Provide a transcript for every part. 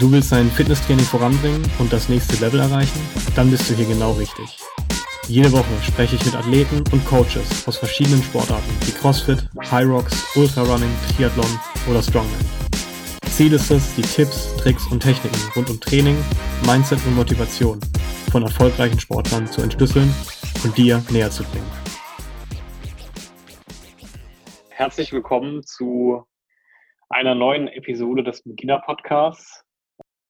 Du willst dein Fitnesstraining voranbringen und das nächste Level erreichen? Dann bist du hier genau richtig. Jede Woche spreche ich mit Athleten und Coaches aus verschiedenen Sportarten wie CrossFit, High Rocks, Ultrarunning, Triathlon oder Strongman. Ziel ist es, die Tipps, Tricks und Techniken rund um Training, Mindset und Motivation von erfolgreichen Sportlern zu entschlüsseln und dir näher zu bringen. Herzlich willkommen zu einer neuen Episode des Beginner Podcasts.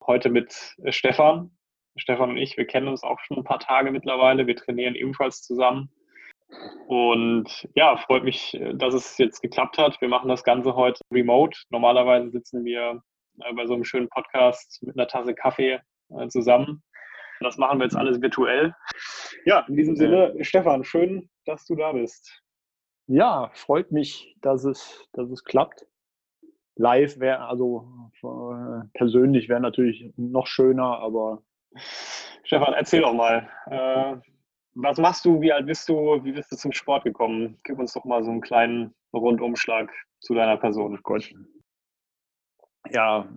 Heute mit äh, Stefan. Stefan und ich, wir kennen uns auch schon ein paar Tage mittlerweile. Wir trainieren ebenfalls zusammen. Und ja, freut mich, äh, dass es jetzt geklappt hat. Wir machen das Ganze heute remote. Normalerweise sitzen wir äh, bei so einem schönen Podcast mit einer Tasse Kaffee zusammen. Das machen wir jetzt alles virtuell. Ja, in diesem Sinne, Stefan, schön, dass du da bist. Ja, freut mich, dass es, dass es klappt live wäre, also äh, persönlich wäre natürlich noch schöner, aber. Stefan, erzähl doch mal. Äh, was machst du? Wie alt bist du? Wie bist du zum Sport gekommen? Gib uns doch mal so einen kleinen Rundumschlag zu deiner Person. Oh Gott. Ja,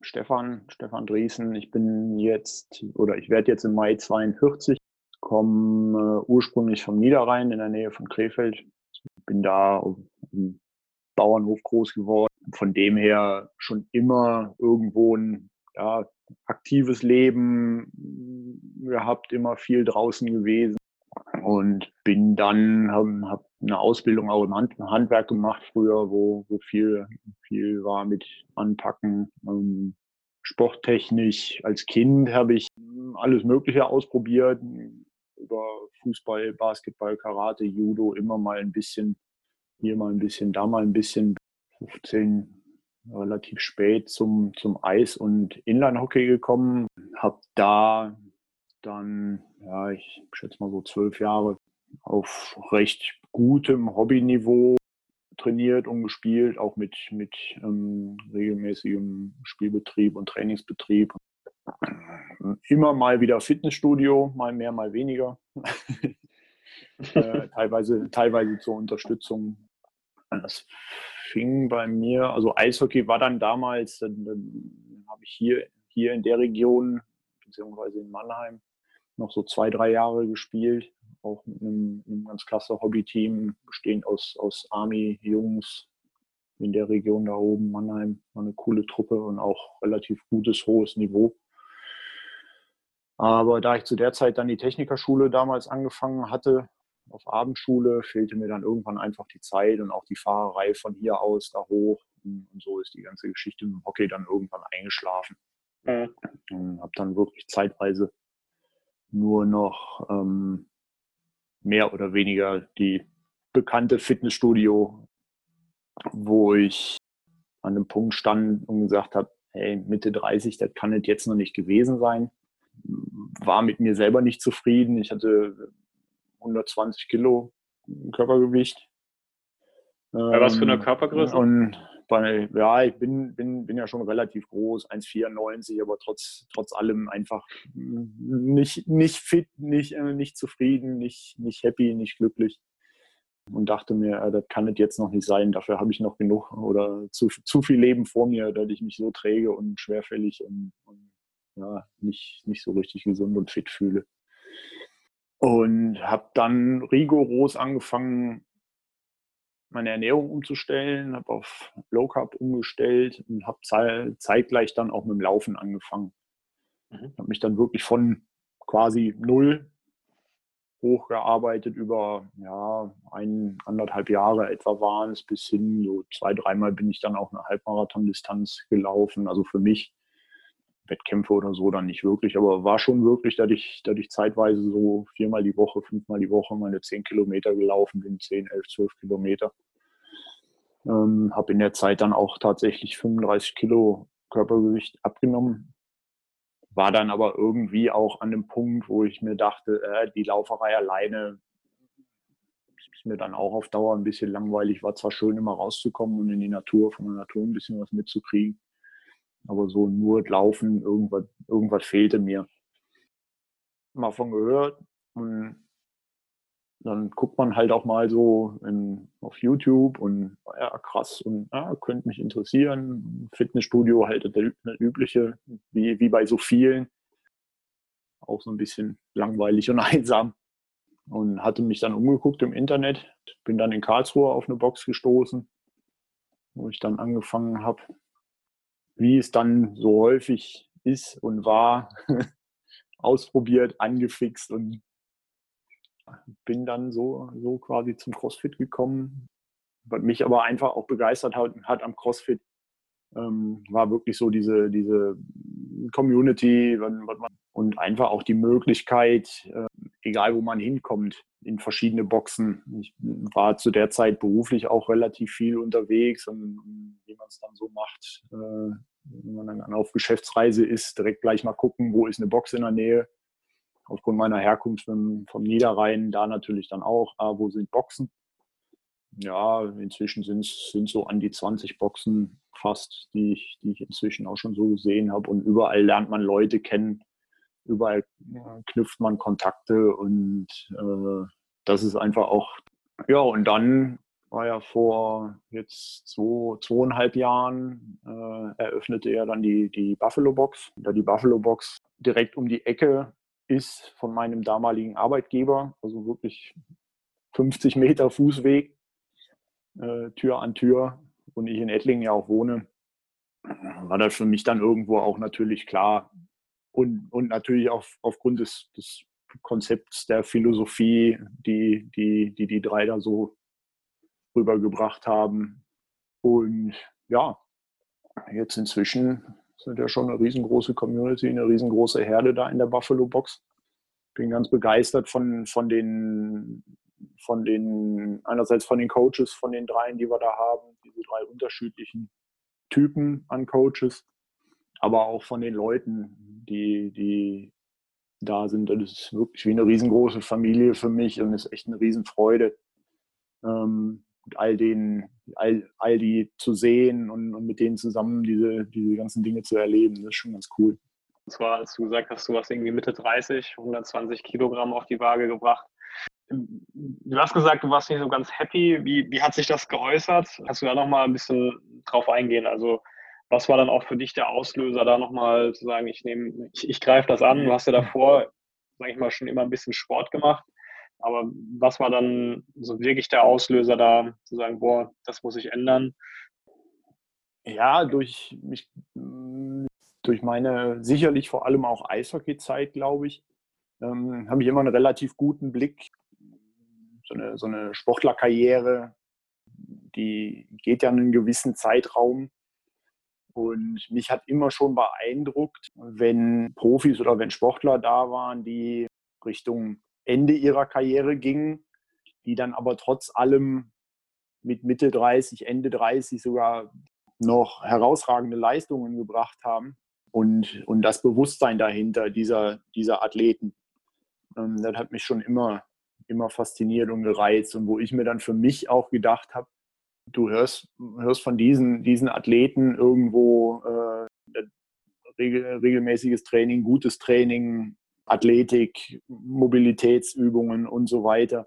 Stefan, Stefan Driesen. Ich bin jetzt oder ich werde jetzt im Mai 42, komme äh, ursprünglich vom Niederrhein in der Nähe von Krefeld. Bin da im Bauernhof groß geworden von dem her schon immer irgendwo ein ja, aktives Leben gehabt, immer viel draußen gewesen und bin dann, habe hab eine Ausbildung auch im Hand, Handwerk gemacht früher, wo, wo viel, viel war mit Anpacken. Ähm, sporttechnisch als Kind habe ich alles Mögliche ausprobiert, über Fußball, Basketball, Karate, Judo, immer mal ein bisschen, hier mal ein bisschen, da mal ein bisschen, 15 relativ spät zum, zum Eis- und Inline-Hockey gekommen. Habe da dann, ja, ich schätze mal so zwölf Jahre auf recht gutem Hobbyniveau trainiert und gespielt, auch mit, mit ähm, regelmäßigem Spielbetrieb und Trainingsbetrieb. Immer mal wieder Fitnessstudio, mal mehr, mal weniger. äh, teilweise, teilweise zur Unterstützung. Das fing bei mir, also Eishockey war dann damals, dann, dann habe ich hier, hier in der Region, beziehungsweise in Mannheim, noch so zwei, drei Jahre gespielt, auch mit einem, einem ganz klasse Hobbyteam, bestehend aus, aus Army-Jungs in der Region da oben, Mannheim, war eine coole Truppe und auch relativ gutes, hohes Niveau. Aber da ich zu der Zeit dann die Technikerschule damals angefangen hatte, auf Abendschule, fehlte mir dann irgendwann einfach die Zeit und auch die Fahrerei von hier aus da hoch. Und, so ist die ganze Geschichte mit dem Hockey dann irgendwann eingeschlafen. Mhm. Und habe dann wirklich zeitweise nur noch ähm, mehr oder weniger die bekannte Fitnessstudio, wo ich an einem Punkt stand und gesagt habe, hey, Mitte 30, das kann es jetzt noch nicht gewesen sein. War mit mir selber nicht zufrieden. Ich hatte 120 Kilo Körpergewicht. Bei was für eine ähm, Körpergröße? Und bei, ja, ich bin, bin, bin ja schon relativ groß, 1,94, aber trotz, trotz allem einfach nicht, nicht fit, nicht, äh, nicht zufrieden, nicht, nicht happy, nicht glücklich. Und dachte mir, äh, das kann es jetzt noch nicht sein. Dafür habe ich noch genug oder zu, zu viel Leben vor mir, dass ich mich so träge und schwerfällig und, und ja, nicht, nicht so richtig gesund und fit fühle. Und habe dann rigoros angefangen, meine Ernährung umzustellen, habe auf Low Carb umgestellt und habe zeitgleich dann auch mit dem Laufen angefangen. Mhm. Habe mich dann wirklich von quasi null hochgearbeitet über ja, ein, anderthalb Jahre etwa waren es bis hin, so zwei, dreimal bin ich dann auch eine Halbmarathon-Distanz gelaufen. Also für mich Wettkämpfe oder so dann nicht wirklich, aber war schon wirklich, dass ich, dass ich zeitweise so viermal die Woche, fünfmal die Woche meine zehn Kilometer gelaufen bin, zehn, elf, zwölf Kilometer. Ähm, habe in der Zeit dann auch tatsächlich 35 Kilo Körpergewicht abgenommen. War dann aber irgendwie auch an dem Punkt, wo ich mir dachte, äh, die Lauferei alleine ist mir dann auch auf Dauer ein bisschen langweilig. War zwar schön, immer rauszukommen und in die Natur, von der Natur ein bisschen was mitzukriegen aber so nur laufen, irgendwas, irgendwas fehlte mir. Mal von gehört. Und dann guckt man halt auch mal so in, auf YouTube und ja, krass und ja, könnte mich interessieren. Fitnessstudio halt der, der übliche, wie, wie bei so vielen. Auch so ein bisschen langweilig und einsam. Und hatte mich dann umgeguckt im Internet, bin dann in Karlsruhe auf eine Box gestoßen, wo ich dann angefangen habe, wie es dann so häufig ist und war, ausprobiert, angefixt und bin dann so, so quasi zum CrossFit gekommen. Was mich aber einfach auch begeistert hat, hat am CrossFit, ähm, war wirklich so diese, diese Community und einfach auch die Möglichkeit, äh, egal wo man hinkommt, in verschiedene Boxen. Ich war zu der Zeit beruflich auch relativ viel unterwegs und wie man es dann so macht, äh, wenn man dann auf Geschäftsreise ist, direkt gleich mal gucken, wo ist eine Box in der Nähe aufgrund meiner Herkunft vom, Niederrhein da natürlich dann auch, ah, wo sind Boxen? Ja, inzwischen sind es so an die 20 Boxen fast, die ich, die ich inzwischen auch schon so gesehen habe. Und überall lernt man Leute kennen, überall äh, knüpft man Kontakte und äh, das ist einfach auch, ja, und dann war ja vor jetzt zwei, zweieinhalb Jahren äh, eröffnete er dann die, die Buffalo Box. Da die Buffalo Box direkt um die Ecke ist von meinem damaligen Arbeitgeber, also wirklich 50 Meter Fußweg, äh, Tür an Tür und ich in Ettlingen ja auch wohne, war das für mich dann irgendwo auch natürlich klar und, und natürlich auch aufgrund des, des Konzepts der Philosophie, die, die, die die drei da so rübergebracht haben. Und ja, jetzt inzwischen sind ja schon eine riesengroße Community, eine riesengroße Herde da in der Buffalo Box. Bin ganz begeistert von, von den, von den, einerseits von den Coaches, von den dreien, die wir da haben, diese drei unterschiedlichen Typen an Coaches, aber auch von den Leuten, die, die da sind. Das ist wirklich wie eine riesengroße Familie für mich und ist echt eine Riesenfreude. Ähm, all den, all, all die zu sehen und, und mit denen zusammen diese, diese ganzen Dinge zu erleben. Das ist schon ganz cool. Und zwar, als du gesagt hast, du hast irgendwie Mitte 30, 120 Kilogramm auf die Waage gebracht. Du hast gesagt, du warst nicht so ganz happy. Wie, wie hat sich das geäußert? Kannst du da nochmal ein bisschen drauf eingehen? Also, was war dann auch für dich der Auslöser, da nochmal zu sagen, ich nehme, ich, ich greife das an? Du hast ja davor, sag ich mal, schon immer ein bisschen Sport gemacht. Aber was war dann so wirklich der Auslöser da, zu sagen, boah, das muss ich ändern? Ja, durch, mich, durch meine sicherlich vor allem auch Eishockey-Zeit, glaube ich, ähm, habe ich immer einen relativ guten Blick. So eine, so eine Sportlerkarriere, die geht ja einen gewissen Zeitraum. Und mich hat immer schon beeindruckt, wenn Profis oder wenn Sportler da waren, die Richtung Ende ihrer Karriere gingen, die dann aber trotz allem mit Mitte 30, Ende 30 sogar noch herausragende Leistungen gebracht haben und, und das Bewusstsein dahinter dieser, dieser Athleten. Ähm, das hat mich schon immer, immer fasziniert und gereizt und wo ich mir dann für mich auch gedacht habe, du hörst, hörst von diesen, diesen Athleten irgendwo äh, regel, regelmäßiges Training, gutes Training, Athletik, Mobilitätsübungen und so weiter.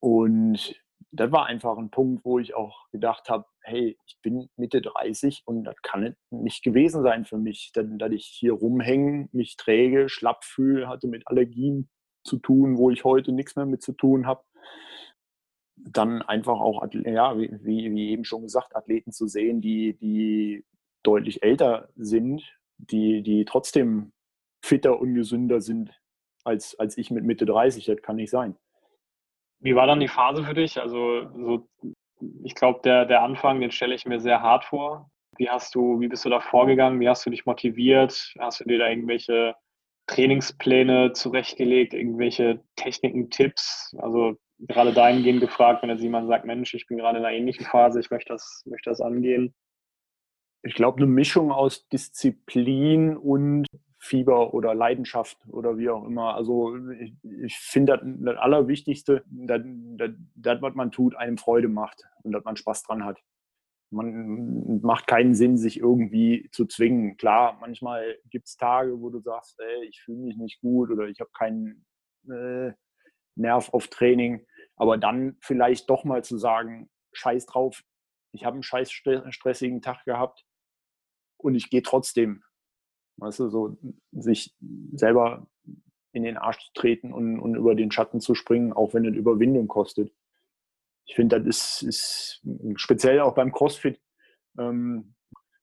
Und das war einfach ein Punkt, wo ich auch gedacht habe, hey, ich bin Mitte 30 und das kann nicht gewesen sein für mich, denn dass ich hier rumhänge, mich träge, schlapp fühle, hatte mit Allergien zu tun, wo ich heute nichts mehr mit zu tun habe. Dann einfach auch, ja, wie, wie eben schon gesagt, Athleten zu sehen, die, die deutlich älter sind, die, die trotzdem fitter und gesünder sind als, als ich mit Mitte 30. Das kann nicht sein. Wie war dann die Phase für dich? Also so, ich glaube, der, der Anfang, den stelle ich mir sehr hart vor. Wie hast du, wie bist du da vorgegangen? Wie hast du dich motiviert? Hast du dir da irgendwelche Trainingspläne zurechtgelegt, irgendwelche Techniken, Tipps? Also gerade dahingehend gefragt, wenn jetzt jemand sagt, Mensch, ich bin gerade in einer ähnlichen Phase, ich möchte das, möchte das angehen. Ich glaube, eine Mischung aus Disziplin und Fieber oder Leidenschaft oder wie auch immer. Also ich, ich finde, das, Allerwichtigste, das, das, das, was man tut, einem Freude macht und dass man Spaß dran hat. Man macht keinen Sinn, sich irgendwie zu zwingen. Klar, manchmal gibt es Tage, wo du sagst, ey, ich fühle mich nicht gut oder ich habe keinen äh, Nerv auf Training. Aber dann vielleicht doch mal zu sagen, scheiß drauf, ich habe einen scheiß stressigen Tag gehabt und ich gehe trotzdem. Weißt du, so sich selber in den Arsch zu treten und, und über den Schatten zu springen, auch wenn es Überwindung kostet. Ich finde, das ist, ist, speziell auch beim CrossFit ähm,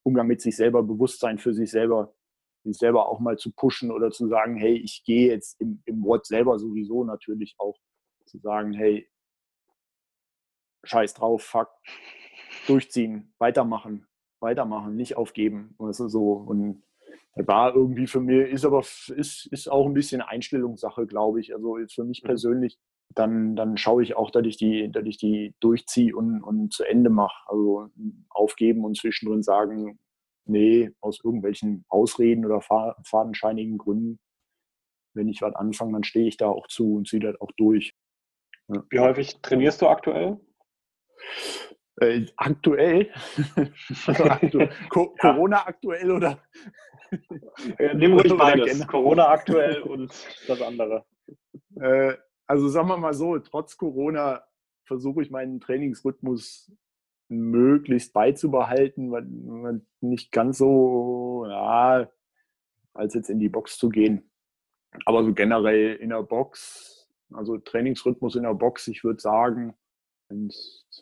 Umgang mit sich selber, Bewusstsein für sich selber, sich selber auch mal zu pushen oder zu sagen, hey, ich gehe jetzt im, im Wort selber sowieso natürlich auch zu sagen, hey, scheiß drauf, fuck, durchziehen, weitermachen, weitermachen, nicht aufgeben. Weißt du, so. Und das war irgendwie für mich, ist aber ist, ist auch ein bisschen Einstellungssache, glaube ich. Also für mich mhm. persönlich, dann, dann schaue ich auch, dass ich die, dass ich die durchziehe und, und zu Ende mache. Also aufgeben und zwischendrin sagen, nee, aus irgendwelchen Ausreden oder fadenscheinigen Gründen, wenn ich was anfange, dann stehe ich da auch zu und ziehe das auch durch. Wie häufig trainierst du aktuell? Äh, aktuell? also aktu Co ja. Corona aktuell oder? Nimm ruhig beides. Corona aktuell und das andere. Äh, also sagen wir mal so, trotz Corona versuche ich meinen Trainingsrhythmus möglichst beizubehalten, weil nicht ganz so, ja, als jetzt in die Box zu gehen. Aber so generell in der Box, also Trainingsrhythmus in der Box, ich würde sagen,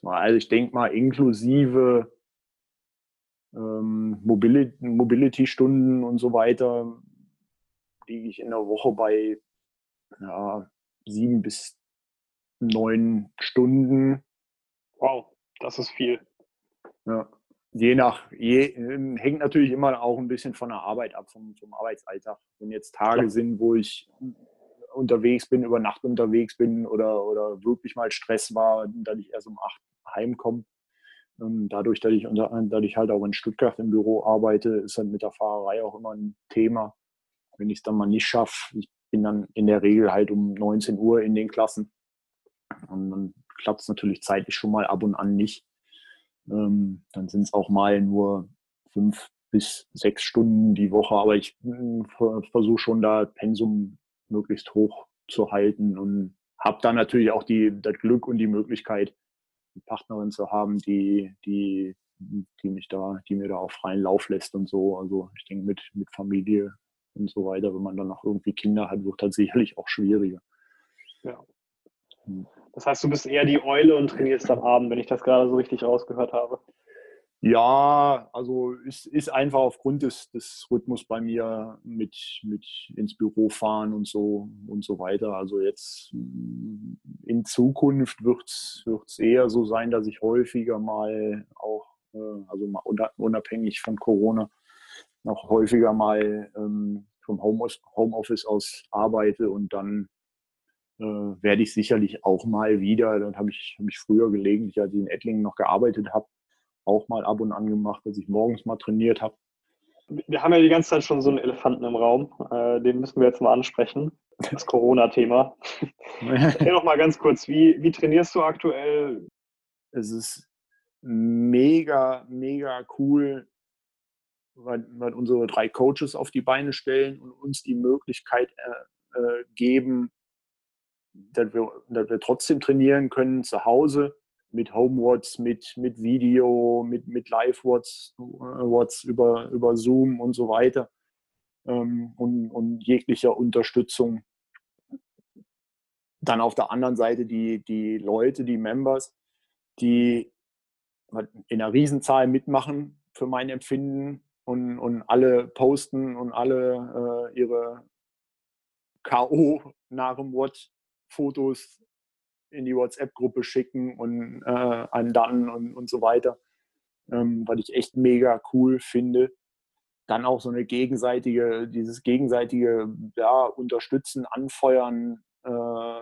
also ich denke mal inklusive ähm, Mobility-Stunden und so weiter, liege ich in der Woche bei ja, sieben bis neun Stunden. Wow, das ist viel. Ja. Je nach, je, hängt natürlich immer auch ein bisschen von der Arbeit ab, vom, vom Arbeitsalltag. Wenn jetzt Tage ja. sind, wo ich unterwegs bin, über Nacht unterwegs bin oder, oder wirklich mal Stress war, dass ich erst um acht heimkomme. Ähm, dadurch, dass ich, unter, dass halt auch in Stuttgart im Büro arbeite, ist halt mit der Fahrerei auch immer ein Thema. Wenn ich es dann mal nicht schaffe, ich bin dann in der Regel halt um 19 Uhr in den Klassen. Und dann klappt es natürlich zeitlich schon mal ab und an nicht. Ähm, dann sind es auch mal nur fünf bis sechs Stunden die Woche, aber ich hm, versuche schon da Pensum möglichst hoch zu halten und habe da natürlich auch die, das Glück und die Möglichkeit, eine Partnerin zu haben, die, die, die mich da, die mir da auch freien Lauf lässt und so. Also ich denke mit, mit Familie und so weiter, wenn man dann noch irgendwie Kinder hat, wird das sicherlich auch schwieriger. Ja. Hm. Das heißt, du bist eher die Eule und trainierst am Abend, wenn ich das gerade so richtig rausgehört habe. Ja, also es ist einfach aufgrund des, des Rhythmus bei mir mit, mit ins Büro fahren und so und so weiter. Also jetzt mm, in Zukunft wird es eher so sein, dass ich häufiger mal auch, äh, also mal unabhängig von Corona, noch häufiger mal ähm, vom Homeoffice aus arbeite und dann äh, werde ich sicherlich auch mal wieder, dann habe ich, hab ich früher gelegentlich, als ich in Ettlingen noch gearbeitet habe, auch mal ab und an gemacht, dass ich morgens mal trainiert habe. Wir haben ja die ganze Zeit schon so einen Elefanten im Raum, äh, den müssen wir jetzt mal ansprechen. Das Corona-Thema. Erzähl noch mal ganz kurz, wie, wie trainierst du aktuell? Es ist mega, mega cool, weil, weil unsere drei Coaches auf die Beine stellen und uns die Möglichkeit äh, äh, geben, dass wir, dass wir trotzdem trainieren können zu Hause mit Homewatts, mit, mit Video, mit, mit Live-Watts Watts über, über Zoom und so weiter ähm, und, und jeglicher Unterstützung. Dann auf der anderen Seite die, die Leute, die Members, die in einer Riesenzahl mitmachen für mein Empfinden und, und alle posten und alle äh, ihre K.O. nach dem Watch Fotos in die WhatsApp-Gruppe schicken und äh, an dann und, und so weiter, ähm, was ich echt mega cool finde. Dann auch so eine gegenseitige, dieses gegenseitige ja, Unterstützen, Anfeuern, äh,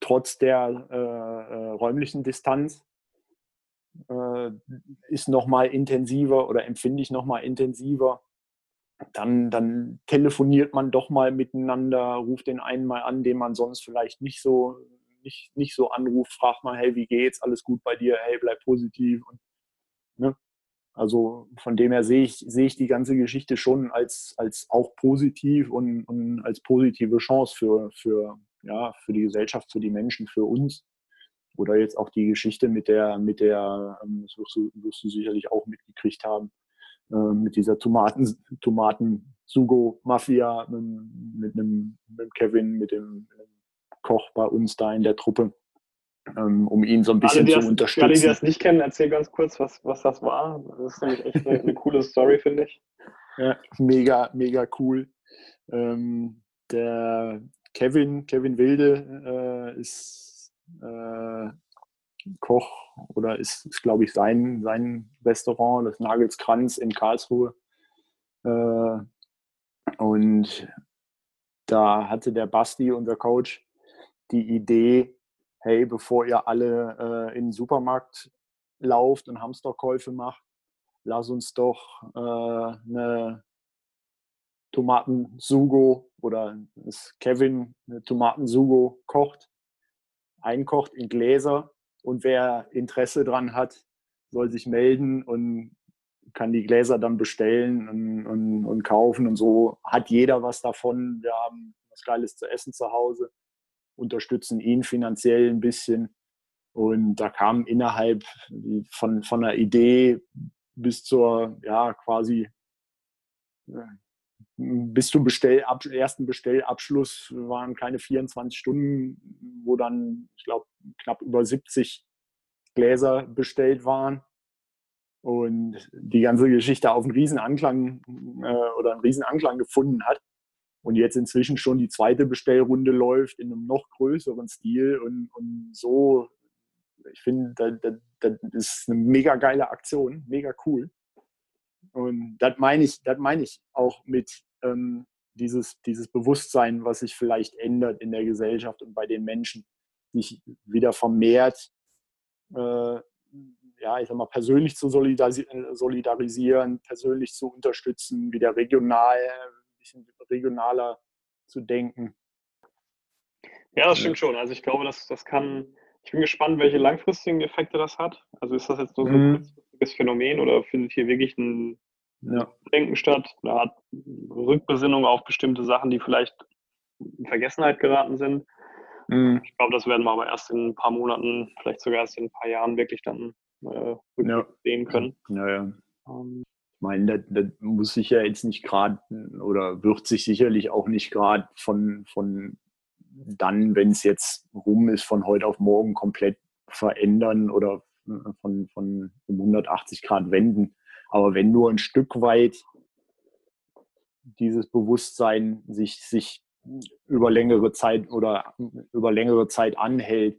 trotz der äh, äh räumlichen Distanz äh, ist nochmal intensiver oder empfinde ich nochmal intensiver dann, dann telefoniert man doch mal miteinander, ruft den einen mal an, den man sonst vielleicht nicht so, nicht, nicht so anruft, fragt mal, hey, wie geht's? Alles gut bei dir? Hey, bleib positiv. Und, ne? Also von dem her sehe ich, sehe ich die ganze Geschichte schon als, als auch positiv und, und als positive Chance für, für, ja, für die Gesellschaft, für die Menschen, für uns. Oder jetzt auch die Geschichte mit der, mit der, ähm, das wirst du, wirst du sicherlich auch mitgekriegt haben, mit dieser Tomaten, Tomaten-Sugo-Mafia mit, einem, mit Kevin, mit dem, Koch bei uns da in der Truppe, ähm, um ihn so ein bisschen alle, zu unterstützen. Alle, die das nicht kennen, erzähl ganz kurz, was, was das war. Das ist nämlich echt eine, eine coole Story, finde ich. Ja, mega, mega cool. Ähm, der Kevin, Kevin Wilde äh, ist äh, Koch oder ist, ist glaube ich, sein, sein Restaurant, das Nagelskranz in Karlsruhe. Äh, und da hatte der Basti, unser Coach, die Idee, hey, bevor ihr alle äh, in den Supermarkt lauft und Hamsterkäufe macht, lass uns doch äh, eine Tomatensugo oder Kevin eine Tomatensugo kocht, einkocht in Gläser und wer Interesse dran hat, soll sich melden und kann die Gläser dann bestellen und, und, und kaufen und so hat jeder was davon. Wir haben was Geiles zu essen zu Hause, unterstützen ihn finanziell ein bisschen und da kam innerhalb von, von einer Idee bis zur ja quasi bis zum Bestell, ab, ersten Bestellabschluss waren keine 24 Stunden, wo dann, ich glaube, knapp über 70 Gläser bestellt waren. Und die ganze Geschichte auf einen Riesenanklang äh, oder einen Riesenanklang gefunden hat. Und jetzt inzwischen schon die zweite Bestellrunde läuft in einem noch größeren Stil. Und, und so, ich finde, das, das ist eine mega geile Aktion, mega cool. Und das meine ich, das meine ich auch mit ähm, dieses, dieses Bewusstsein, was sich vielleicht ändert in der Gesellschaft und bei den Menschen, sich wieder vermehrt, äh, ja, ich sag mal, persönlich zu solidarisieren, persönlich zu unterstützen, wieder regional, ein bisschen regionaler zu denken. Ja, das stimmt schon. Also ich glaube, das, das kann, ich bin gespannt, welche langfristigen Effekte das hat. Also ist das jetzt nur so mhm. Kurzfristiges Phänomen oder findet hier wirklich ein ja. Denken statt, eine Art Rückbesinnung auf bestimmte Sachen, die vielleicht in Vergessenheit geraten sind. Mhm. Ich glaube, das werden wir aber erst in ein paar Monaten, vielleicht sogar erst in ein paar Jahren wirklich dann äh, ja. sehen können. Ja, ja. Ähm, ich meine, das, das, muss sich ja jetzt nicht gerade oder wird sich sicherlich auch nicht gerade von, von dann, wenn es jetzt rum ist, von heute auf morgen komplett verändern oder von, von 180 Grad wenden. Aber wenn nur ein Stück weit dieses Bewusstsein sich, sich über längere Zeit oder über längere Zeit anhält,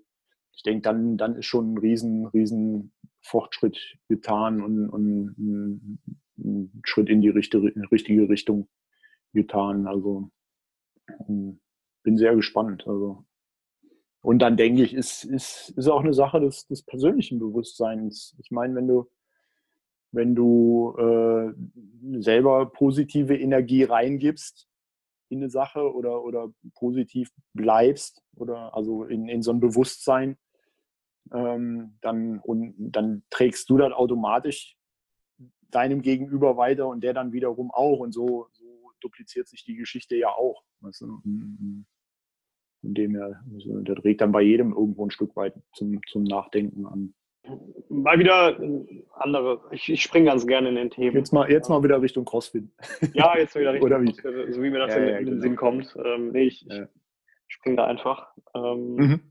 ich denke, dann, dann ist schon ein riesen, riesen Fortschritt getan und, und ein, Schritt in die richtige, Richtung getan. Also ähm, bin sehr gespannt. Also. Und dann denke ich, ist, ist, ist auch eine Sache des, des persönlichen Bewusstseins. Ich meine, wenn du wenn du äh, selber positive Energie reingibst in eine Sache oder, oder positiv bleibst oder also in, in so ein Bewusstsein, ähm, dann, und dann trägst du das automatisch deinem Gegenüber weiter und der dann wiederum auch. Und so, so dupliziert sich die Geschichte ja auch. Weißt du? Von dem her, also, der trägt dann bei jedem irgendwo ein Stück weit zum, zum Nachdenken an. Mal wieder andere. Ich, ich springe ganz gerne in den Themen. Jetzt mal, jetzt mal wieder Richtung CrossFit. Ja, jetzt wieder Richtung Oder wie? CrossFit, so wie mir das ja, in, ja, in den genau. Sinn kommt. Ähm, nee, ich, ja. ich springe da einfach. Ähm, mhm.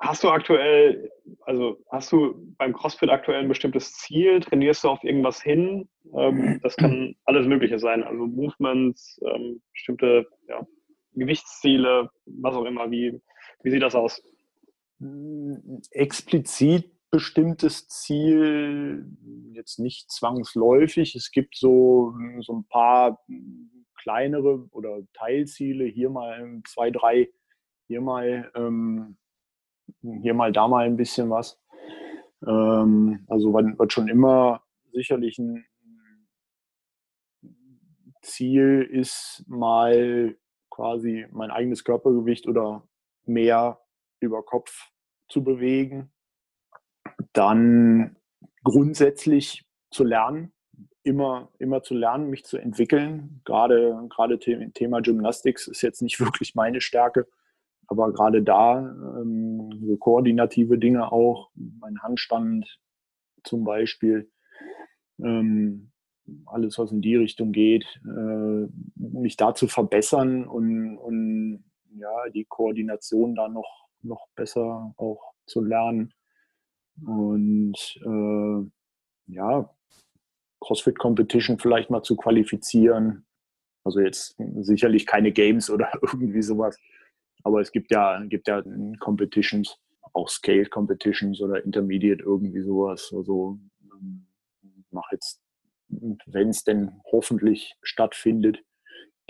Hast du aktuell, also hast du beim CrossFit aktuell ein bestimmtes Ziel? Trainierst du auf irgendwas hin? Ähm, das kann alles Mögliche sein. Also Movements, ähm, bestimmte ja, Gewichtsziele, was auch immer. Wie, wie sieht das aus? Explizit bestimmtes Ziel, jetzt nicht zwangsläufig. Es gibt so, so ein paar kleinere oder Teilziele, hier mal zwei, drei, hier mal, ähm, hier mal, da mal ein bisschen was. Ähm, also wird schon immer sicherlich ein Ziel ist, mal quasi mein eigenes Körpergewicht oder mehr über Kopf zu bewegen dann grundsätzlich zu lernen, immer, immer zu lernen, mich zu entwickeln. Gerade, gerade Thema Gymnastics ist jetzt nicht wirklich meine Stärke. aber gerade da, ähm, so koordinative Dinge auch, mein Handstand zum Beispiel, ähm, alles, was in die Richtung geht, äh, mich da zu verbessern und, und ja, die Koordination da noch, noch besser auch zu lernen. Und äh, ja, CrossFit Competition vielleicht mal zu qualifizieren. Also jetzt sicherlich keine Games oder irgendwie sowas. Aber es gibt ja, gibt ja Competitions, auch Scale Competitions oder Intermediate irgendwie sowas. Also ähm, mache jetzt, wenn es denn hoffentlich stattfindet,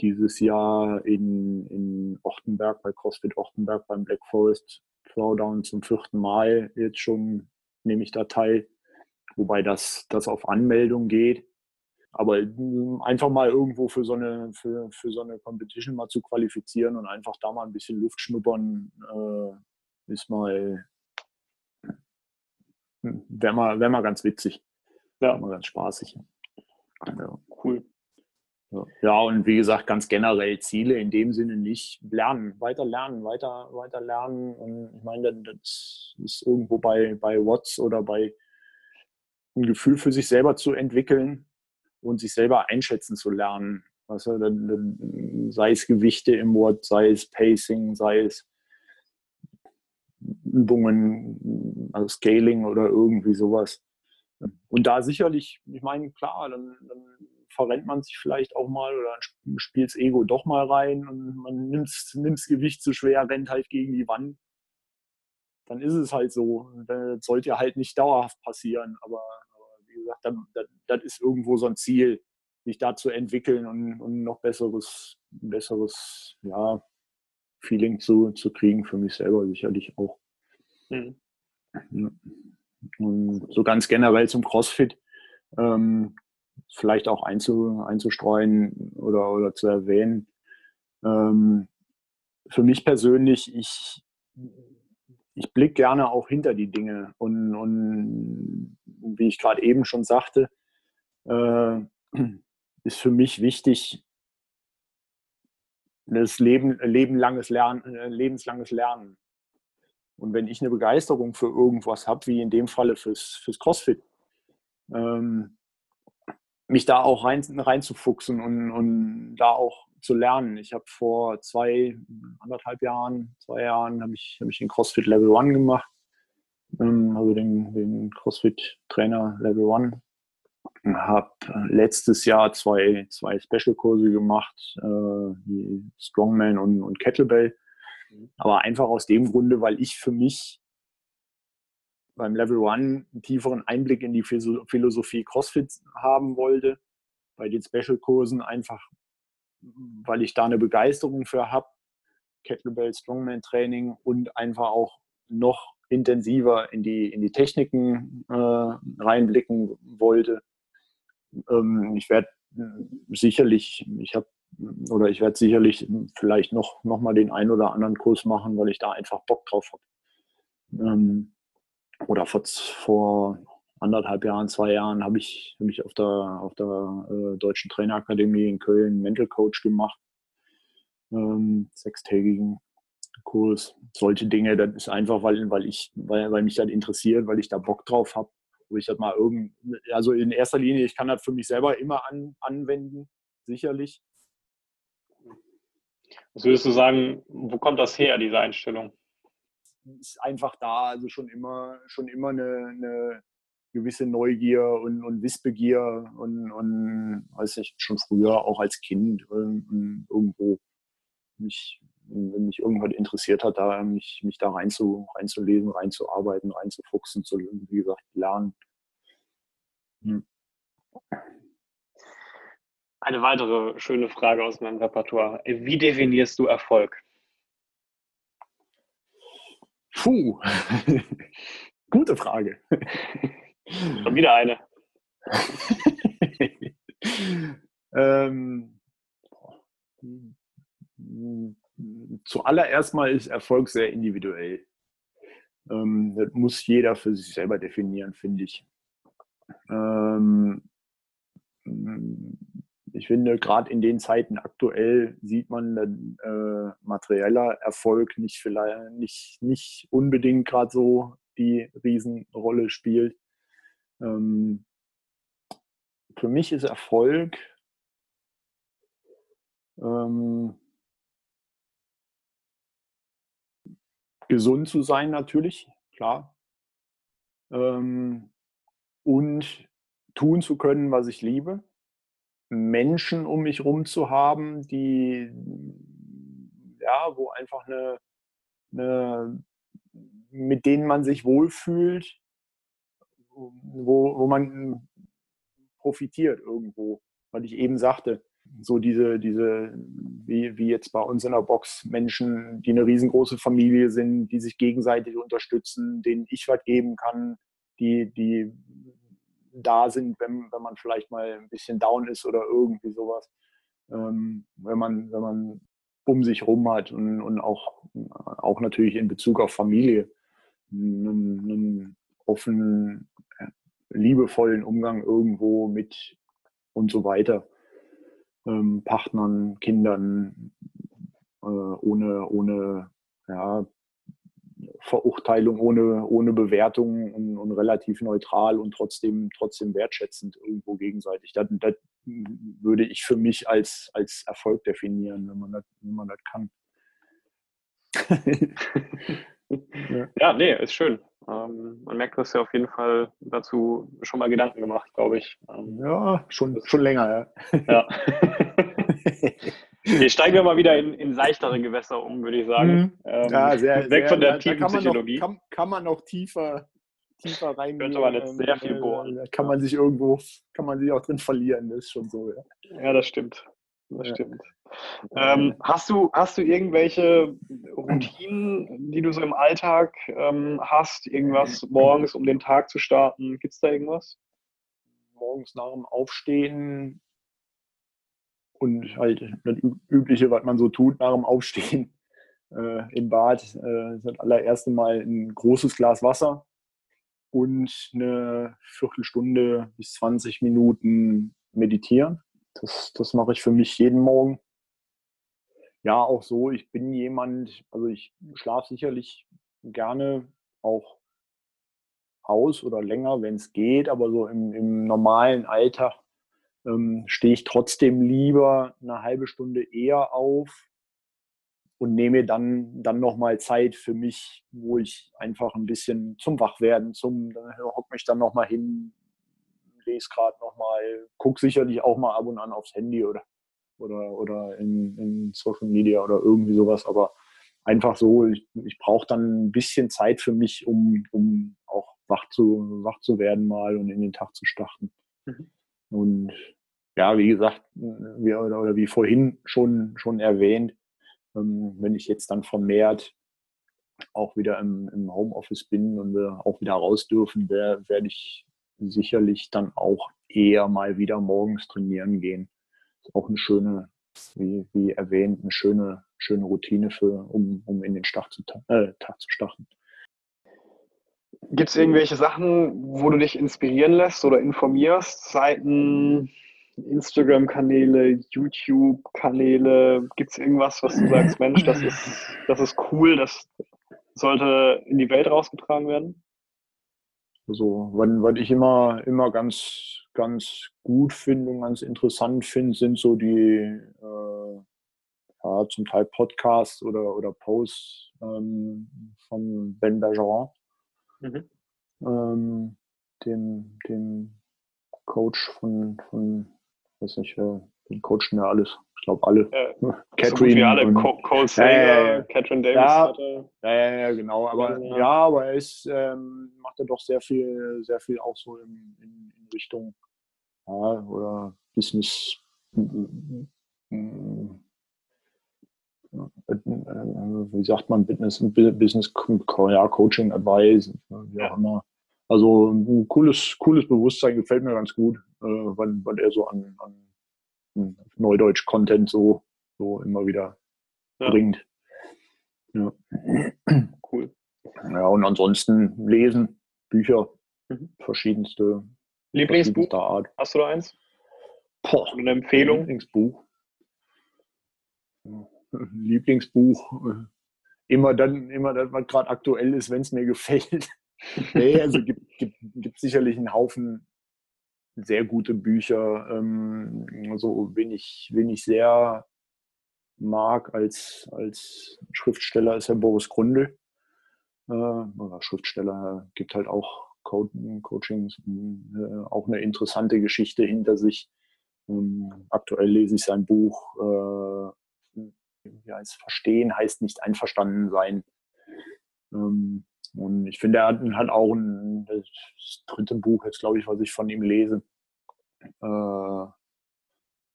dieses Jahr in, in Ochtenberg, bei CrossFit Ochtenberg beim Black Forest Throwdown zum vierten Mal jetzt schon nehme ich da teil, wobei das, das auf Anmeldung geht. Aber hm, einfach mal irgendwo für so eine, für, für so eine Competition mal zu qualifizieren und einfach da mal ein bisschen Luft schnuppern, äh, ist mal, hm, wäre mal, wär mal ganz witzig. Ja. Mal ganz spaßig. Ja. Cool. Ja, und wie gesagt, ganz generell Ziele in dem Sinne nicht lernen, weiter lernen, weiter, weiter lernen. Und ich meine, das ist irgendwo bei, bei Watts oder bei ein Gefühl für sich selber zu entwickeln und sich selber einschätzen zu lernen. Also, sei es Gewichte im Watt, sei es Pacing, sei es Übungen, also Scaling oder irgendwie sowas. Und da sicherlich, ich meine, klar, dann, dann verrennt man sich vielleicht auch mal oder spielt das Ego doch mal rein und man nimmt das Gewicht zu schwer, rennt halt gegen die Wand. Dann ist es halt so. Das sollte ja halt nicht dauerhaft passieren. Aber, aber wie gesagt, das, das, ist irgendwo so ein Ziel, sich da zu entwickeln und, und noch besseres, besseres ja, Feeling zu, zu kriegen für mich selber sicherlich auch. Mhm. Und so ganz generell zum CrossFit. Ähm, vielleicht auch einzu, einzustreuen oder, oder zu erwähnen. Ähm, für mich persönlich, ich, ich blicke gerne auch hinter die Dinge und, und wie ich gerade eben schon sagte, äh, ist für mich wichtig, das Leben, lebenlanges Lernen, äh, lebenslanges Lernen. Und wenn ich eine Begeisterung für irgendwas habe, wie in dem Falle fürs, fürs CrossFit, ähm, mich da auch rein, reinzufuchsen und, und da auch zu lernen. Ich habe vor zwei, anderthalb Jahren, zwei Jahren, habe ich, hab ich den CrossFit Level 1 gemacht. Ähm, also den, den CrossFit Trainer Level 1. Habe letztes Jahr zwei, zwei Special-Kurse gemacht, äh, Strongman und, und Kettlebell. Mhm. Aber einfach aus dem Grunde, weil ich für mich beim Level One einen tieferen Einblick in die Philosophie CrossFit haben wollte. Bei den Special-Kursen einfach, weil ich da eine Begeisterung für habe. Kettlebell Strongman Training und einfach auch noch intensiver in die, in die Techniken äh, reinblicken wollte. Ähm, ich werde sicherlich, ich habe oder ich werde sicherlich vielleicht noch, noch mal den einen oder anderen Kurs machen, weil ich da einfach Bock drauf habe. Ähm, oder vor, vor anderthalb Jahren, zwei Jahren habe ich, hab ich auf der, auf der äh, Deutschen Trainerakademie in Köln Mental Coach gemacht. Ähm, sechstägigen Kurs. Solche Dinge, das ist einfach, weil, weil, ich, weil, weil mich das interessiert, weil ich da Bock drauf habe. Wo ich das mal irgend, also in erster Linie, ich kann das für mich selber immer an, anwenden, sicherlich. Was würdest du sagen, wo kommt das her, diese Einstellung? ist einfach da, also schon immer, schon immer eine, eine gewisse Neugier und, und Wissbegier und, und weiß ich, schon früher auch als Kind irgendwo mich, wenn mich irgendwas interessiert hat, da mich, mich da rein zu, reinzulesen, reinzuarbeiten, reinzufuchsen, zu, wie gesagt, lernen. Hm. Eine weitere schöne Frage aus meinem Repertoire. Wie definierst du Erfolg? Puh, gute Frage. Schon wieder eine. ähm, zuallererst mal ist Erfolg sehr individuell. Ähm, das muss jeder für sich selber definieren, finde ich. Ähm, ich finde, gerade in den Zeiten aktuell sieht man äh, materieller Erfolg nicht vielleicht nicht, nicht unbedingt gerade so die Riesenrolle spielt. Ähm, für mich ist Erfolg ähm, gesund zu sein natürlich, klar. Ähm, und tun zu können, was ich liebe. Menschen um mich herum zu haben, die, ja, wo einfach eine, eine mit denen man sich wohlfühlt, wo, wo man profitiert irgendwo, weil ich eben sagte, so diese, diese, wie, wie jetzt bei uns in der Box, Menschen, die eine riesengroße Familie sind, die sich gegenseitig unterstützen, denen ich was geben kann, die, die da sind, wenn, wenn man vielleicht mal ein bisschen down ist oder irgendwie sowas. Ähm, wenn man, wenn man um sich rum hat und, und auch, auch natürlich in Bezug auf Familie einen, einen offenen, liebevollen Umgang irgendwo mit und so weiter. Ähm, Partnern, Kindern, äh, ohne, ohne ja, Verurteilung, ohne, ohne Bewertung und, und, relativ neutral und trotzdem, trotzdem wertschätzend irgendwo gegenseitig. Das, das würde ich für mich als, als Erfolg definieren, wenn man das, wenn man das kann. ja. ja, nee, ist schön. Ähm, man merkt, du hast ja auf jeden Fall dazu schon mal Gedanken gemacht, glaube ich. Ähm, ja, schon, schon länger, ja. ja. Okay, steigen wir mal wieder in, in seichtere Gewässer um, würde ich sagen. Mhm. Ähm, ja, sehr, weg sehr, von der tiefen Psychologie. Kann, kann, man noch tiefer, tiefer reingehen. Könnte man jetzt sehr viel bohren. Da kann man sich irgendwo, kann man sich auch drin verlieren, das ist schon so, ja. Ja, das stimmt. Das ja. stimmt. Ähm, hast, du, hast du irgendwelche Routinen, die du so im Alltag ähm, hast? Irgendwas morgens, um den Tag zu starten? Gibt es da irgendwas? Morgens nach dem Aufstehen und halt das Übliche, was man so tut nach dem Aufstehen äh, im Bad, äh, das allererste Mal ein großes Glas Wasser und eine Viertelstunde bis 20 Minuten meditieren. Das, das mache ich für mich jeden Morgen. Ja, auch so, ich bin jemand, also ich schlafe sicherlich gerne auch aus oder länger, wenn es geht, aber so im, im normalen Alltag ähm, stehe ich trotzdem lieber eine halbe Stunde eher auf und nehme dann, dann nochmal Zeit für mich, wo ich einfach ein bisschen zum Wachwerden, zum, hock mich dann nochmal hin, lese gerade nochmal, gucke sicherlich auch mal ab und an aufs Handy oder, oder, oder in, in Social Media oder irgendwie sowas, aber einfach so, ich, ich brauche dann ein bisschen Zeit für mich, um, um auch wach zu, wach zu werden mal und in den Tag zu starten. Mhm. Und ja, wie gesagt, wie, oder, oder wie vorhin schon, schon erwähnt, ähm, wenn ich jetzt dann vermehrt auch wieder im, im Homeoffice bin und wir auch wieder raus dürfen, werde ich sicherlich dann auch eher mal wieder morgens trainieren gehen. Ist auch eine schöne, wie, wie erwähnt, eine schöne, schöne Routine für, um, um in den Start zu, äh, Tag zu starten. Gibt es irgendwelche Sachen, wo du dich inspirieren lässt oder informierst? Seiten, Instagram-Kanäle, YouTube-Kanäle? Gibt es irgendwas, was du sagst, Mensch, das ist, das ist cool, das sollte in die Welt rausgetragen werden? Also, wenn, was ich immer, immer ganz, ganz gut finde und ganz interessant finde, sind so die äh, ja, zum Teil Podcasts oder, oder Posts ähm, von Ben Bergeron, mhm. ähm, dem, dem Coach von, von weiß nicht, äh, den coachen ja alles. Ich glaube alle. Ja, Catherine. So alle. Und, Cole Sager, ja, ja, Catherine Davis ja, hatte. Ja, ja, ja, genau. Aber ja, aber er ist, ähm, macht er doch sehr viel, sehr viel auch so in, in, in Richtung ja, oder Business. Wie sagt man, Business, Business ja, Coaching Advice, wie auch immer. Also ein cooles, cooles Bewusstsein gefällt mir ganz gut, äh, weil, weil er so an, an Neudeutsch-Content so, so immer wieder ja. bringt. Ja. Cool. Ja, und ansonsten lesen, Bücher, mhm. verschiedenste. Lieblingsbuch? Art. Hast du da eins? Boah, eine Empfehlung? Lieblingsbuch. Lieblingsbuch. Immer dann, immer das, was gerade aktuell ist, wenn es mir gefällt. nee, also gibt, gibt, gibt sicherlich einen Haufen sehr gute Bücher. Ähm, also wen ich, wen ich sehr mag als, als Schriftsteller ist Herr Boris Grundl. Äh, oder Schriftsteller gibt halt auch Co Coachings, äh, auch eine interessante Geschichte hinter sich. Ähm, aktuell lese ich sein Buch, äh, wie heißt Verstehen heißt nicht einverstanden sein. Ähm, und ich finde, er hat, auch ein, das dritte Buch jetzt, glaube ich, was ich von ihm lese. Äh,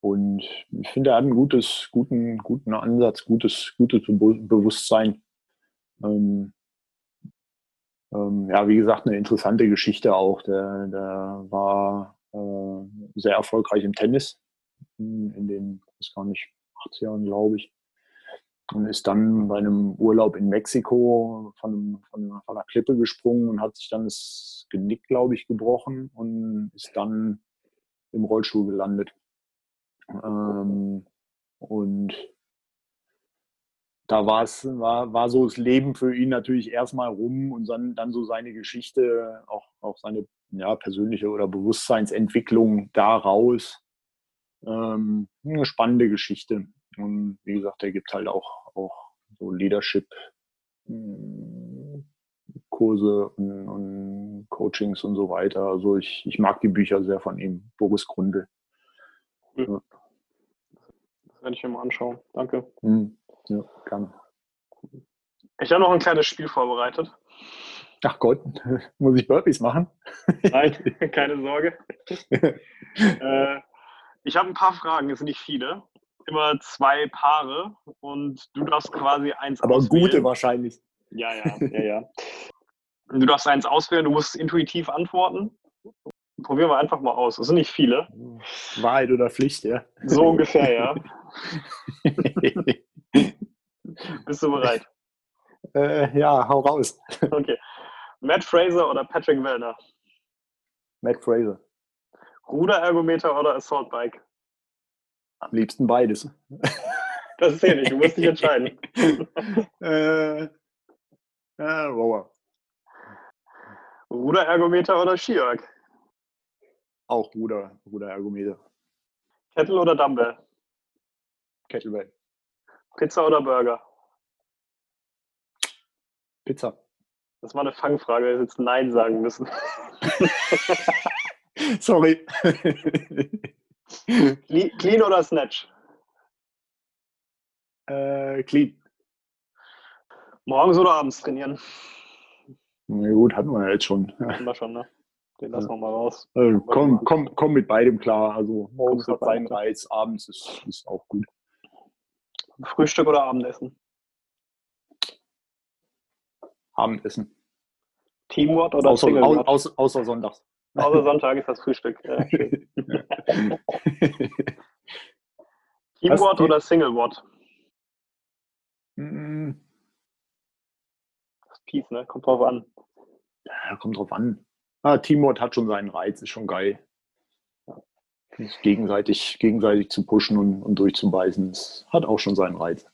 und ich finde, er hat einen gutes, guten, guten Ansatz, gutes, gutes Bewusstsein. Ähm, ähm, ja, wie gesagt, eine interessante Geschichte auch. Der, der war äh, sehr erfolgreich im Tennis in den, ich weiß gar nicht, 80 Jahren, glaube ich. Und ist dann bei einem Urlaub in Mexiko von, von, von einer Klippe gesprungen und hat sich dann das Genick, glaube ich, gebrochen und ist dann im Rollstuhl gelandet. Ähm, und da war, war so das Leben für ihn natürlich erstmal rum und dann, dann so seine Geschichte, auch, auch seine ja, persönliche oder Bewusstseinsentwicklung daraus. Ähm, eine spannende Geschichte. Und wie gesagt, er gibt halt auch, auch so Leadership hm, Kurse und, und, Coachings und so weiter. Also ich, ich mag die Bücher sehr von ihm, Boris Grunde. Ja. Das werde ich mir mal anschauen. Danke. Hm. Ja, kann. Ich habe noch ein kleines Spiel vorbereitet. Ach Gott, muss ich Burpees machen? Nein, keine Sorge. äh, ich habe ein paar Fragen, es sind nicht viele. Immer zwei Paare und du darfst quasi eins Aber auswählen. gute wahrscheinlich. Ja, ja, ja, ja. Du darfst eins auswählen, du musst intuitiv antworten. Probieren wir einfach mal aus. Es sind nicht viele. Wahrheit oder Pflicht, ja. So ungefähr, ja. Bist du bereit? Äh, ja, hau raus. Okay. Matt Fraser oder Patrick Wellner? Matt Fraser. Ruderergometer oder Assault Bike? Am liebsten beides. Das ist ja nicht, du musst dich entscheiden. äh, äh, Rower. Ruderergometer oder Skiorg? Auch Ruder, Ruderergometer. Kettle oder Dumbbell? Kettlebell. Pizza oder Burger? Pizza. Das war eine Fangfrage, wir jetzt Nein sagen müssen. Sorry. Clean oder Snatch? Äh, clean. Morgens oder abends trainieren? Na gut, hatten wir ja jetzt schon. Hatten wir schon, ne? Den lassen wir mal raus. Also, komm, komm, komm mit beidem klar. Also morgens hat seinen Reiz, abends ist, ist auch gut. Frühstück oder Abendessen? Abendessen. Teamwort oder außer, Single Wort? Außer, außer Sonntags. Außer Sonntag ist das Frühstück. Ja, Teamwort oder Single Wort? Mm. Das Peace, ne? Kommt drauf an. Ja, kommt drauf an. Ah, Teamwort hat schon seinen Reiz, ist schon geil. Gegenseitig, gegenseitig zu pushen und, und durchzubeißen, das hat auch schon seinen Reiz.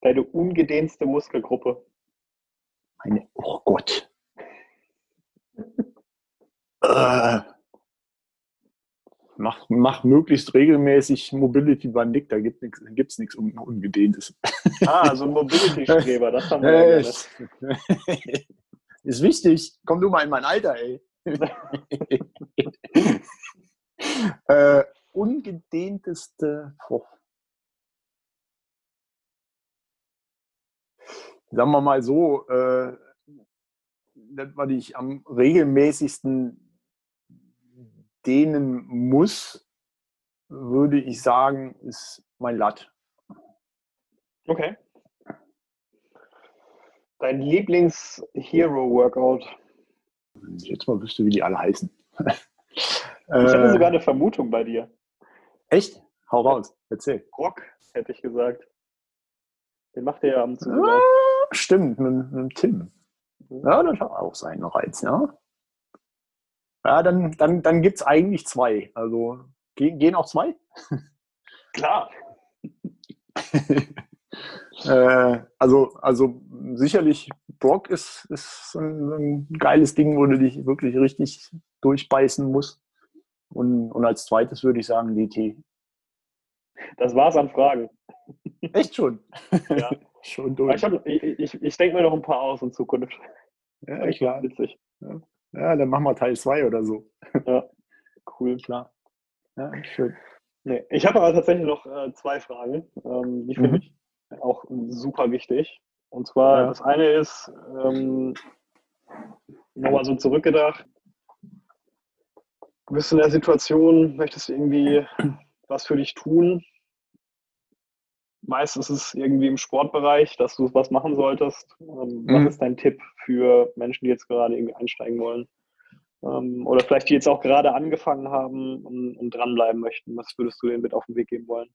Deine ungedehnste Muskelgruppe? Meine, oh Gott. Äh, mach, mach möglichst regelmäßig Mobility beim Nick, da gibt es nichts Ungedehntes. Ah, so ein Mobility-Streber, das haben wir äh, ja Ist wichtig. Komm du mal in mein Alter, ey. äh, ungedehnteste. Oh. Sagen wir mal so, äh, das, was ich am regelmäßigsten dehnen muss, würde ich sagen, ist mein Latt. Okay. Dein Lieblings-Hero-Workout? Jetzt mal wüsste, wie die alle heißen. Ich hatte sogar eine Vermutung bei dir. Echt? Hau raus, erzähl. Rock, hätte ich gesagt. Den macht er ja am Zugang. Ah, stimmt, mit, mit Tim. Ja, das hat auch seinen Reiz, ja. Ja, dann, dann, dann gibt es eigentlich zwei. Also Gehen, auch zwei? Klar. äh, also, also sicherlich Brock ist, ist ein, ein, geiles Ding, wo du dich wirklich richtig durchbeißen musst. Und, und als zweites würde ich sagen DT. Das war's an Fragen. Echt schon? Ja. schon durch. Ich, ich, ich, ich denke mir noch ein paar aus in Zukunft. Ja, klar. Witzig. Ja. Ja, dann machen wir Teil 2 oder so. Ja, cool. Klar. Ja, schön. Nee, ich habe aber tatsächlich noch äh, zwei Fragen. Ähm, die finde mhm. ich auch super wichtig. Und zwar, ja. das eine ist, ähm, nochmal so zurückgedacht, du bist in der Situation, möchtest irgendwie was für dich tun. Meistens ist es irgendwie im Sportbereich, dass du was machen solltest. Ähm, mhm. Was ist dein Tipp für Menschen, die jetzt gerade irgendwie einsteigen wollen? Ähm, oder vielleicht die jetzt auch gerade angefangen haben und, und dranbleiben möchten. Was würdest du denen mit auf den Weg geben wollen?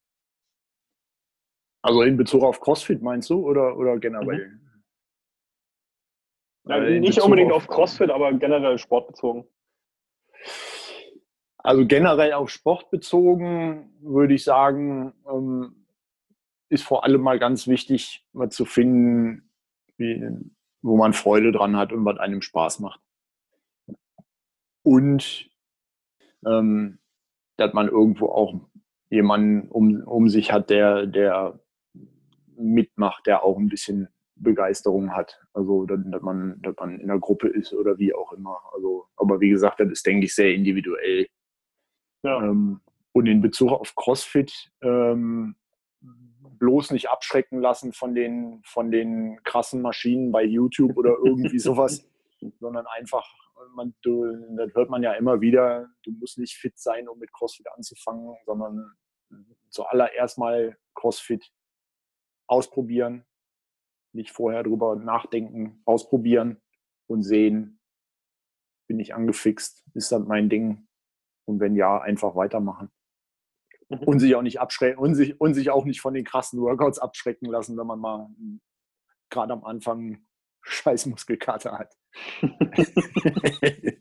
Also in Bezug auf CrossFit meinst du oder, oder generell? Mhm. Ja, äh, nicht Bezug unbedingt auf, auf CrossFit, aber generell sportbezogen. Also generell auf Sport bezogen würde ich sagen, ähm, ist vor allem mal ganz wichtig, mal zu finden, wie, wo man Freude dran hat und was einem Spaß macht. Und ähm, dass man irgendwo auch jemanden um, um sich hat, der, der mitmacht, der auch ein bisschen Begeisterung hat. Also, dass, dass, man, dass man in der Gruppe ist oder wie auch immer. Also, aber wie gesagt, das ist, denke ich, sehr individuell. Ja. Ähm, und in Bezug auf CrossFit ähm, bloß nicht abschrecken lassen von den, von den krassen Maschinen bei YouTube oder irgendwie sowas, sondern einfach, man, du, das hört man ja immer wieder, du musst nicht fit sein, um mit CrossFit anzufangen, sondern zuallererst mal CrossFit ausprobieren, nicht vorher drüber nachdenken, ausprobieren und sehen, bin ich angefixt, ist das mein Ding, und wenn ja, einfach weitermachen. Mhm. Und sich auch nicht abschrecken und sich, und sich auch nicht von den krassen Workouts abschrecken lassen, wenn man mal gerade am Anfang scheiß Muskelkater hat.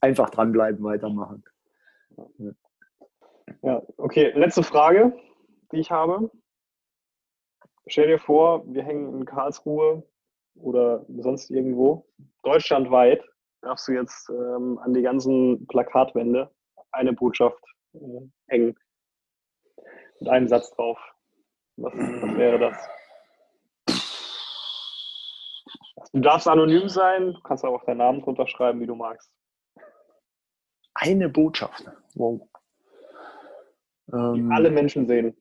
einfach dranbleiben, weitermachen. Ja, okay. Letzte Frage, die ich habe. Stell dir vor, wir hängen in Karlsruhe oder sonst irgendwo, deutschlandweit, darfst du jetzt ähm, an die ganzen Plakatwände eine Botschaft äh, hängen. Mit einem Satz drauf. Was, was wäre das? Du darfst anonym sein, du kannst auch deinen Namen drunter schreiben, wie du magst. Eine Botschaft. Wow. Die ähm, alle Menschen sehen.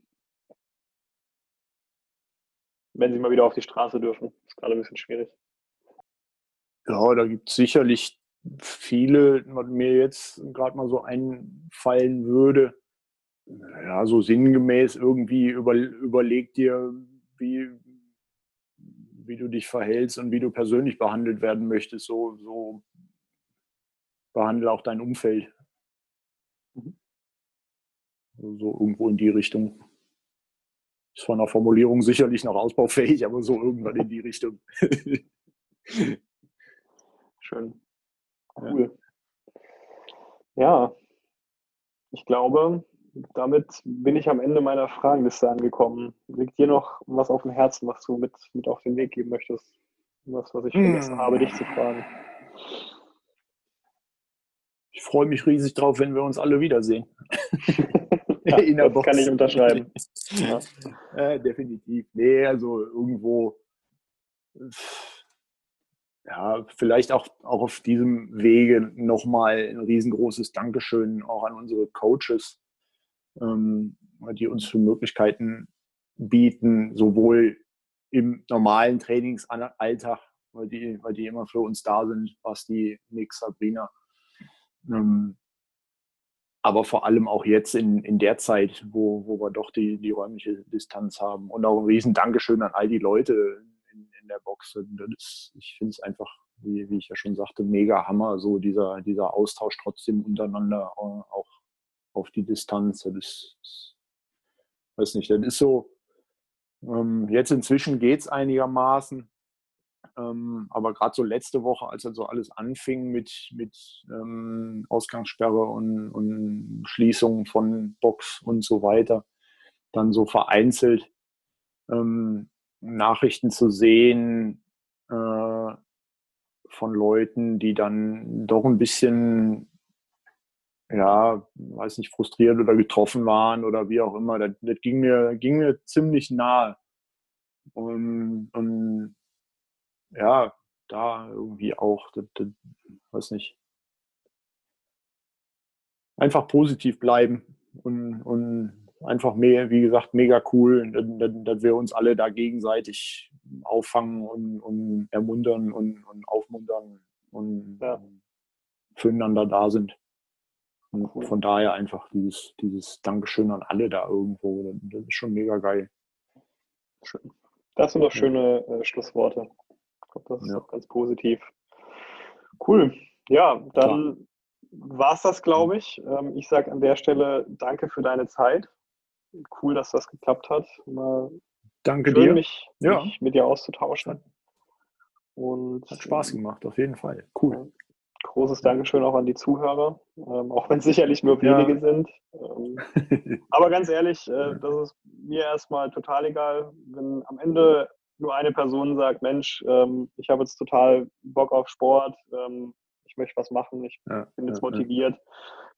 Wenn sie mal wieder auf die Straße dürfen. Das ist gerade ein bisschen schwierig. Ja, da gibt es sicherlich viele, was mir jetzt gerade mal so einfallen würde, ja, so sinngemäß irgendwie über, überleg dir, wie, wie du dich verhältst und wie du persönlich behandelt werden möchtest. So, so behandle auch dein Umfeld. Mhm. So irgendwo in die Richtung. Ist von der Formulierung sicherlich noch ausbaufähig, aber so irgendwann in die Richtung. Schön. Cool. Ja, ich glaube, damit bin ich am Ende meiner Fragenliste angekommen. Liegt dir noch was auf dem Herzen, was du mit, mit auf den Weg geben möchtest? Was, was ich vergessen hm. habe, dich zu fragen. Ich freue mich riesig drauf, wenn wir uns alle wiedersehen. ja, In der das Box. kann ich unterschreiben. ja. Äh, definitiv. Nee, also irgendwo ja, vielleicht auch, auch auf diesem Wege nochmal ein riesengroßes Dankeschön auch an unsere Coaches, ähm, die uns für Möglichkeiten bieten, sowohl im normalen Trainingsalltag, weil die, weil die immer für uns da sind, Basti, Nick, Sabrina. Ähm, aber vor allem auch jetzt in, in der Zeit, wo, wo wir doch die, die räumliche Distanz haben. Und auch ein riesen Dankeschön an all die Leute, der Box. Ist, ich finde es einfach, wie, wie, ich ja schon sagte, mega Hammer, so dieser, dieser Austausch trotzdem untereinander äh, auch auf die Distanz. Das ist, weiß nicht, das ist so, ähm, jetzt inzwischen geht es einigermaßen. Ähm, aber gerade so letzte Woche, als dann so alles anfing mit, mit ähm, Ausgangssperre und, und Schließung von Box und so weiter, dann so vereinzelt ähm, Nachrichten zu sehen äh, von Leuten, die dann doch ein bisschen, ja, weiß nicht, frustriert oder getroffen waren oder wie auch immer. Das, das ging, mir, ging mir ziemlich nahe. Und, und ja, da irgendwie auch, das, das, weiß nicht, einfach positiv bleiben und, und einfach mehr, wie gesagt, mega cool, dass, wir uns alle da gegenseitig auffangen und, und ermuntern und, und aufmuntern und ja. füreinander da sind. Und von daher einfach dieses, dieses Dankeschön an alle da irgendwo. Das ist schon mega geil. Schön. Das sind doch schöne äh, Schlussworte. Ich glaube, das ist ja. auch ganz positiv. Cool. Ja, dann war es das, glaube ich. Ähm, ich sage an der Stelle danke für deine Zeit cool, dass das geklappt hat. Immer Danke schön, dir. Mich, ja. mich mit dir auszutauschen. Und, hat Spaß gemacht, auf jeden Fall. Cool. Großes Dankeschön auch an die Zuhörer, ähm, auch wenn es sicherlich nur wenige ja. sind. Ähm, aber ganz ehrlich, äh, das ist mir erstmal total egal, wenn am Ende nur eine Person sagt, Mensch, ähm, ich habe jetzt total Bock auf Sport, ähm, ich möchte was machen, ich ja, bin jetzt ja, motiviert.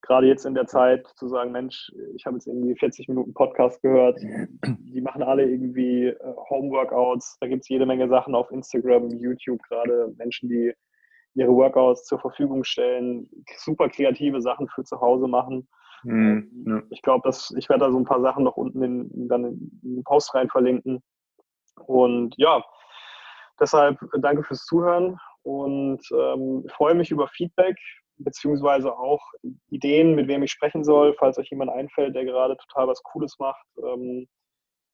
Gerade jetzt in der Zeit zu sagen, Mensch, ich habe jetzt irgendwie 40 Minuten Podcast gehört, die machen alle irgendwie äh, Homeworkouts, da gibt es jede Menge Sachen auf Instagram, YouTube gerade, Menschen, die ihre Workouts zur Verfügung stellen, super kreative Sachen für zu Hause machen. Mhm, ja. Ich glaube, ich werde da so ein paar Sachen noch unten in, dann in den Post rein verlinken. Und ja, deshalb danke fürs Zuhören und ähm, freue mich über Feedback beziehungsweise auch Ideen, mit wem ich sprechen soll, falls euch jemand einfällt, der gerade total was Cooles macht ähm,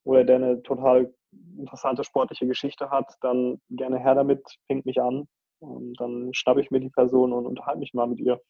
oder der eine total interessante sportliche Geschichte hat, dann gerne her damit, pinkt mich an. Dann schnappe ich mir die Person und unterhalte mich mal mit ihr.